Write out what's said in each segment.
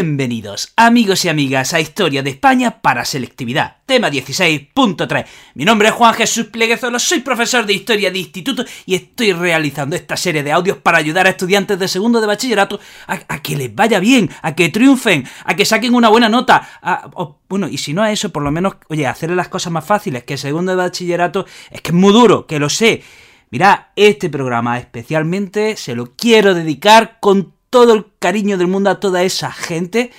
Bienvenidos, amigos y amigas, a Historia de España para Selectividad, tema 16.3. Mi nombre es Juan Jesús Pleguezolo, soy profesor de Historia de Instituto y estoy realizando esta serie de audios para ayudar a estudiantes de segundo de bachillerato a, que les vaya bien, a que triunfen, a que saquen una buena nota. bueno, y si no a eso, por lo menos, oye, hacerle las cosas más fáciles, que segundo de bachillerato es que es muy duro, que lo sé. Mira, este programa especialmente se lo quiero dedicar con todo el cariño del mundo a toda esa gente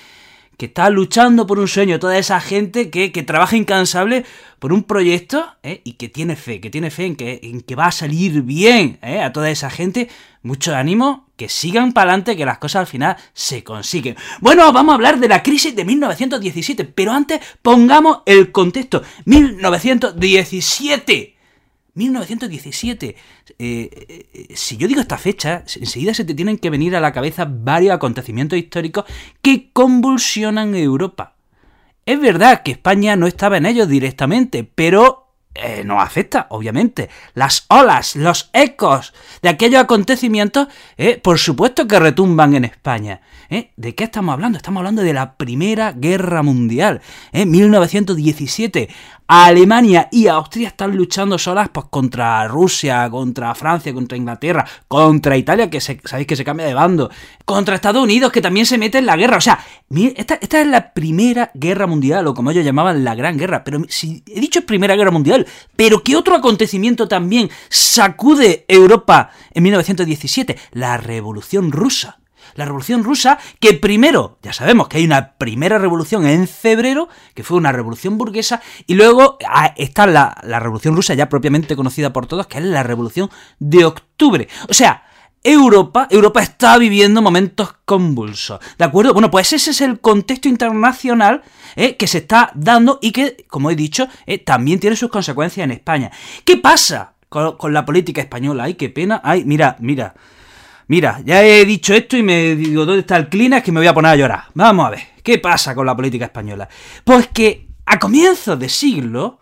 que está luchando por un sueño, toda esa gente que, trabaja incansable por un proyecto ¿eh? y que tiene fe, que tiene fe en que, en que va a salir bien ¿eh? a toda esa gente. Mucho ánimo, que sigan para adelante, que las cosas al final se consiguen. Bueno, vamos a hablar de la crisis de 1917, pero antes pongamos el contexto. 1917. 1917. Eh, eh, eh, si yo digo esta fecha, enseguida se te tienen que venir a la cabeza varios acontecimientos históricos que convulsionan Europa. Es verdad que España no estaba en ellos directamente, pero nos afecta, obviamente. Las olas, los ecos de aquellos acontecimientos, por supuesto que retumban en España. ¿De qué estamos hablando? Estamos hablando de la Primera Guerra Mundial, 1917. Alemania y Austria están luchando solas pues, contra Rusia, contra Francia, contra Inglaterra, contra Italia, que se, sabéis que se cambia de bando, contra Estados Unidos, que también se mete en la guerra. O sea, esta, es la primera guerra mundial, o como ellos llamaban la Gran Guerra. Pero si he dicho Primera Guerra Mundial, pero ¿qué otro acontecimiento también sacude Europa en 1917? La Revolución Rusa la Revolución Rusa, que primero, ya sabemos que hay una primera revolución en febrero, que fue una revolución burguesa, y luego ah, está la, Revolución Rusa ya propiamente conocida por todos, que es la Revolución de Octubre. O sea, Europa, Europa está viviendo momentos convulsos, ¿de acuerdo? Bueno, pues ese es el contexto internacional eh, que se está dando y que, como he dicho, eh, también tiene sus consecuencias en España. ¿Qué pasa con, con la política española? Ay, qué pena. Ay, mira, mira. Mira, ya he dicho esto y me digo, ¿dónde está el Es Que me voy a poner a llorar. Vamos a ver, ¿qué pasa con la política española? Pues que a comienzos de siglo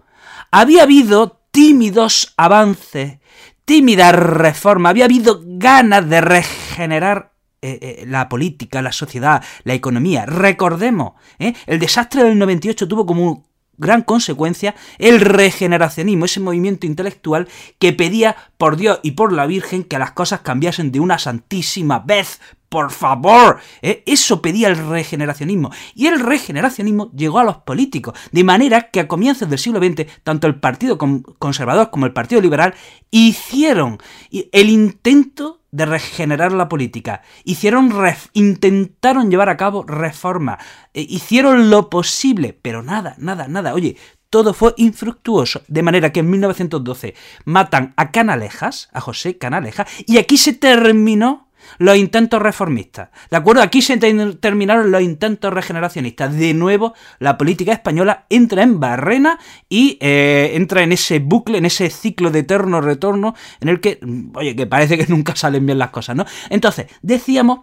había habido tímidos avances, tímida reforma, había habido ganas de regenerar eh, eh, la política, la sociedad, la economía. Recordemos, ¿eh? el desastre del 98 tuvo como gran consecuencia el regeneracionismo, ese movimiento intelectual que pedía por Dios y por la Virgen que las cosas cambiasen de una santísima vez. Por favor, ¿eh? eso pedía el regeneracionismo. Y el regeneracionismo llegó a los políticos, de manera que a comienzos del siglo XX, tanto el Partido Conservador como el Partido Liberal hicieron el intento de regenerar la política. Hicieron intentaron llevar a cabo reformas. Eh, hicieron lo posible, pero nada, nada, nada. Oye, todo fue infructuoso, de manera que en 1912 matan a Canalejas, a José Canalejas, y aquí se terminó los intentos reformistas. ¿De acuerdo? Aquí se terminaron los intentos regeneracionistas. De nuevo, la política española entra en barrena y eh, entra en ese bucle, en ese ciclo de eterno retorno en el que, oye, que parece que nunca salen bien las cosas, ¿no? Entonces, decíamos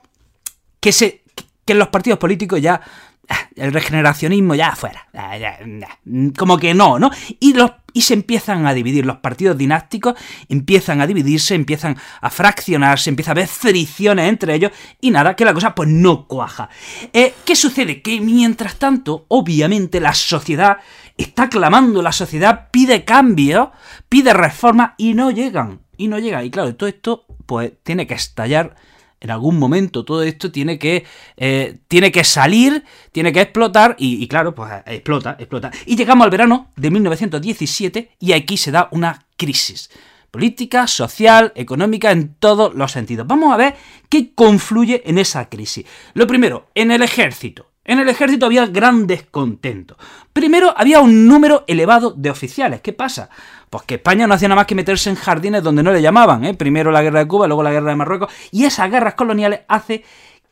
que, se, que los partidos políticos ya Ah, el regeneracionismo ya afuera. Como que no, ¿no? Y, los, y se empiezan a dividir. Los partidos dinásticos empiezan a dividirse, empiezan a fraccionarse, empieza a haber fricciones entre ellos y nada, que la cosa pues no cuaja. Eh, ¿Qué sucede? Que mientras tanto, obviamente, la sociedad está clamando, la sociedad pide cambio, pide reforma y no llegan. Y no llegan. Y claro, todo esto pues tiene que estallar en algún momento todo esto tiene que, eh, tiene que salir, tiene que explotar y, claro, pues explota, explota. Y llegamos al verano de 1917 y aquí se da una crisis política, social, económica, en todos los sentidos. Vamos a ver qué confluye en esa crisis. Lo primero, en el ejército. En el ejército había gran descontento. Primero, había un número elevado de oficiales. ¿Qué pasa? Pues que España no hacía nada más que meterse en jardines donde no le llamaban. ¿eh? Primero la guerra de Cuba, luego la guerra de Marruecos. Y esas guerras coloniales hace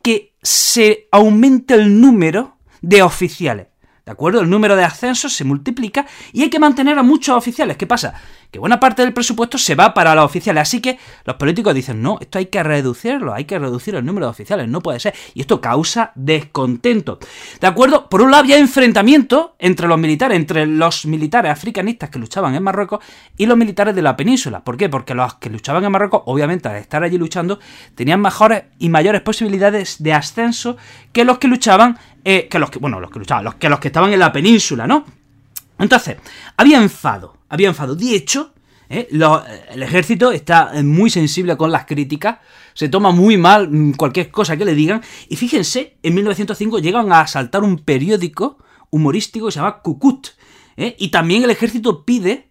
que se aumente el número de oficiales. ¿De acuerdo? El número de ascensos se multiplica y hay que mantener a muchos oficiales. ¿Qué pasa? Que buena parte del presupuesto se va para los oficiales. Así que los políticos dicen, no, esto hay que reducirlo, hay que reducir el número de oficiales, no puede ser. Y esto causa descontento. ¿De acuerdo? Por un lado había enfrentamiento entre los militares, entre los militares africanistas que luchaban en Marruecos y los militares de la península. ¿Por qué? Porque los que luchaban en Marruecos, obviamente al estar allí luchando, tenían mejores y mayores posibilidades de ascenso que los que luchaban eh, que los que, bueno, los que luchaban, los que, los que estaban en la península, ¿no? Entonces, había enfado, había enfado. De hecho, eh, el ejército está muy sensible con las críticas, se toma muy mal mm, cualquier cosa que le digan, y fíjense, en 1905 llegan a asaltar un periódico humorístico que se llama Cucut, ¿eh? y también el ejército pide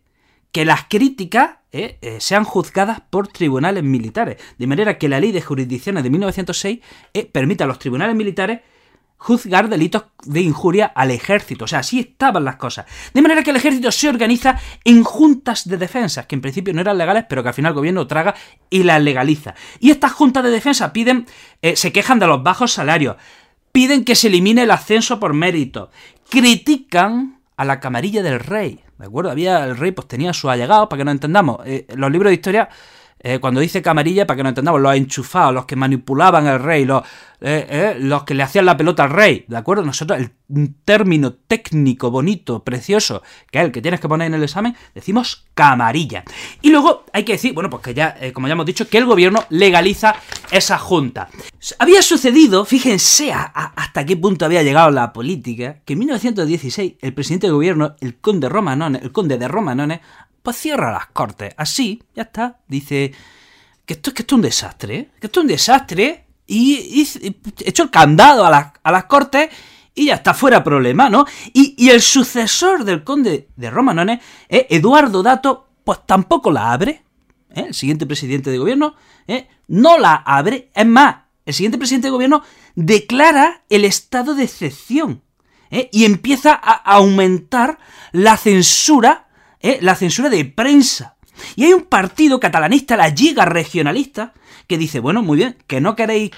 que las críticas sean juzgadas por tribunales militares, de manera que la ley de jurisdicciones de 1906 permite a los tribunales militares juzgar delitos de injuria al ejército. O sea, así estaban las cosas. De manera que el ejército se organiza en juntas de defensa, que en principio no eran legales, pero que al final el gobierno traga y las legaliza. Y estas juntas de defensa piden, eh, se quejan de los bajos salarios, piden que se elimine el ascenso por mérito, critican a la camarilla del rey. ¿De acuerdo? Había, el rey pues tenía su allegado, para que no entendamos. Eh, los libros de historia eh, cuando dice camarilla, para que no entendamos, los enchufados, los que manipulaban al rey, los, eh, eh, los que le hacían la pelota al rey, ¿de acuerdo? Nosotros, el término técnico, bonito, precioso, que es el que tienes que poner en el examen, decimos camarilla. Y luego hay que decir, bueno, pues que ya, como ya hemos dicho, que el gobierno legaliza esa junta. Había sucedido, fíjense hasta qué punto había llegado la política, que en 1916 el presidente de gobierno, el conde Romanone, el conde de Romanone, pues cierra las cortes. Así, ya está. Dice que esto, que esto es un desastre, ¿eh? que esto es un desastre. Y, y, hecho el candado a, a, las cortes y ya está fuera problema, ¿no? Y, y el sucesor del conde de Romanone, ¿eh? Eduardo Dato, pues tampoco la abre. ¿eh? El siguiente presidente de gobierno ¿eh? no la abre. Es más, el siguiente presidente de gobierno declara el estado de excepción. Y empieza a aumentar la censura ¿eh? la censura de prensa. Y hay un partido catalanista, la Liga Regionalista, que dice, bueno, muy bien, que no queréis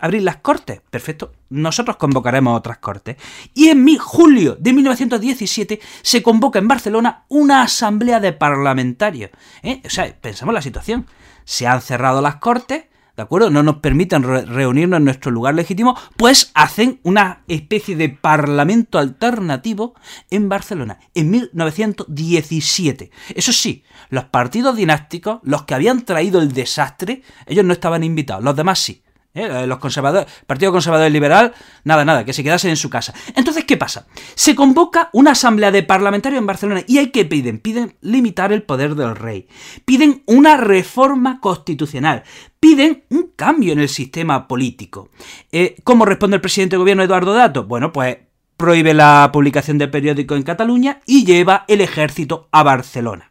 abrir las cortes. Perfecto, nosotros convocaremos otras cortes. Y en mi, julio de 1917 se convoca en Barcelona una asamblea de parlamentarios. ¿eh? O sea, pensamos la situación. Se han cerrado las cortes, ¿de acuerdo? No nos permiten reunirnos en nuestro lugar legítimo, pues hacen una especie de parlamento alternativo en Barcelona, en 1917. Eso sí, los partidos dinásticos, los que habían traído el desastre, ellos no estaban invitados, los demás sí. ¿eh? Los conservadores, Partido Conservador y Liberal, nada, nada, que se quedasen en su casa. Entonces, ¿qué pasa? Se convoca una asamblea de parlamentarios en Barcelona y hay que piden, piden limitar el poder del rey, piden una reforma constitucional, piden un cambio en el sistema político. Eh, ¿Cómo responde el presidente de gobierno Eduardo Dato? Bueno, pues prohíbe la publicación de periódico en Cataluña y lleva el ejército a Barcelona.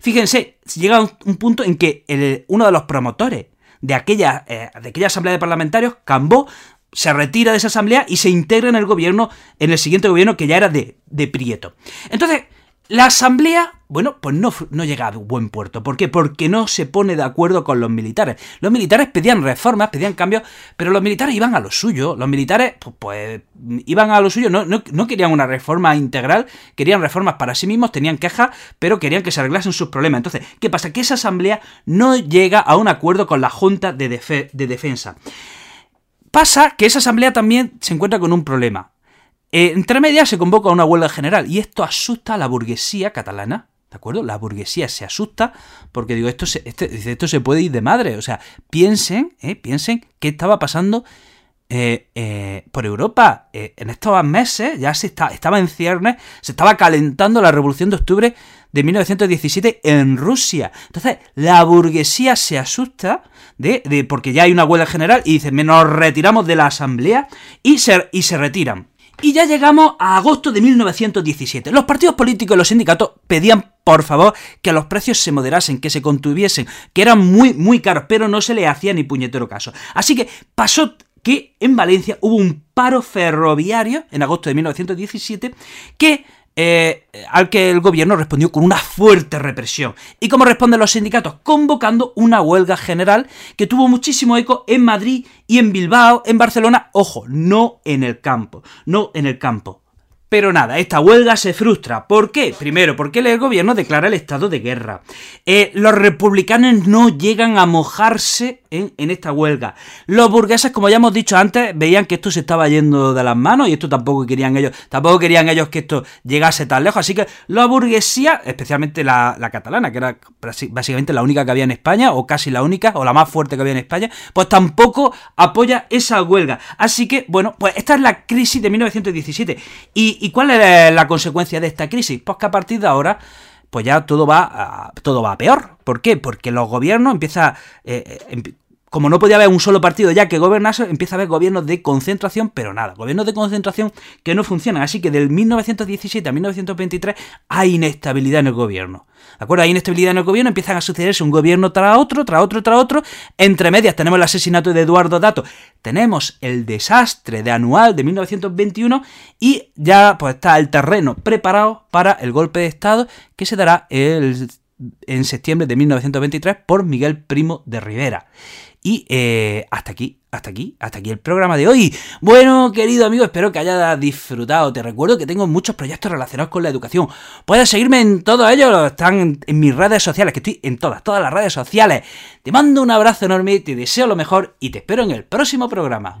Fíjense, llega un punto en que uno de los promotores de aquella, eh, de aquella asamblea de parlamentarios, Cambó se retira de esa asamblea y se integra en el gobierno, en el siguiente gobierno que ya era de, de Prieto. Entonces, la asamblea, bueno, pues no, no, llega a buen puerto. ¿Por qué? Porque no se pone de acuerdo con los militares. Los militares pedían reformas, pedían cambios, pero los militares iban a lo suyo. Los militares, pues, pues iban a lo suyo, no, no, querían una reforma integral, querían reformas para sí mismos, tenían quejas, pero querían que se arreglasen sus problemas. Entonces, ¿qué pasa? Que esa asamblea no llega a un acuerdo con la Junta de Defensa. Pasa que esa asamblea también se encuentra con un problema. Eh, entre medias se convoca una huelga general y esto asusta a la burguesía catalana. ¿De acuerdo? La burguesía se asusta porque digo, esto se, este, esto se puede ir de madre. O sea, piensen, eh, piensen qué estaba pasando eh, por Europa. en estos meses ya se está, estaba en ciernes, se estaba calentando la revolución de octubre de 1917 en Rusia. Entonces, la burguesía se asusta de, porque ya hay una huelga general y dicen, nos retiramos de la asamblea y se retiran. Y ya llegamos a agosto de 1917. Los partidos políticos y los sindicatos pedían, por favor, que los precios se moderasen, que se contuviesen, que eran muy, muy caros, pero no se le hacía ni puñetero caso. Así que pasó que en Valencia hubo un paro ferroviario en agosto de 1917 que eh, al que el gobierno respondió con una fuerte represión. ¿Y cómo responden los sindicatos? Convocando una huelga general que tuvo muchísimo eco en Madrid y en Bilbao, en Barcelona, ojo, no en el campo, no en el campo. Pero nada, esta huelga se frustra. ¿Por qué? Primero, porque el gobierno declara el estado de guerra. Eh, los republicanos no llegan a mojarse en, esta huelga. Los burgueses, como ya hemos dicho antes, veían que esto se estaba yendo de las manos y esto tampoco querían ellos, tampoco querían ellos que esto llegase tan lejos. Así que la burguesía, especialmente la, la catalana, que era básicamente la única que había en España, o casi la única, o la más fuerte que había en España, pues tampoco apoya esa huelga. Así que, bueno, pues esta es la crisis de 1917. Y ¿Y, cuál es la consecuencia de esta crisis? Pues que a partir de ahora pues ya todo va a, todo va peor. ¿Por qué? Porque los gobiernos empiezan... Eh, eh como no podía haber un solo partido ya que gobernase, empieza a haber gobiernos de concentración, pero nada, gobiernos de concentración que no funcionan. Así que del 1917 a 1923 hay inestabilidad en el gobierno. ¿De acuerdo? Hay inestabilidad en el gobierno, empiezan a sucederse un gobierno tras otro, tras otro, tras otro. Entre medias tenemos el asesinato de Eduardo Dato, tenemos el desastre de anual de 1921 y ya pues está el terreno preparado para el golpe de Estado que se dará el, en septiembre de 1923 por Miguel Primo de Rivera. Y eh, hasta aquí, hasta aquí, hasta aquí el programa de hoy. Bueno, querido amigo, espero que hayas disfrutado. Te recuerdo que tengo muchos proyectos relacionados con la educación. Puedes seguirme en todos ellos, están en mis redes sociales, que estoy en todas, todas las redes sociales. Te mando un abrazo enorme, te deseo lo mejor y te espero en el próximo programa.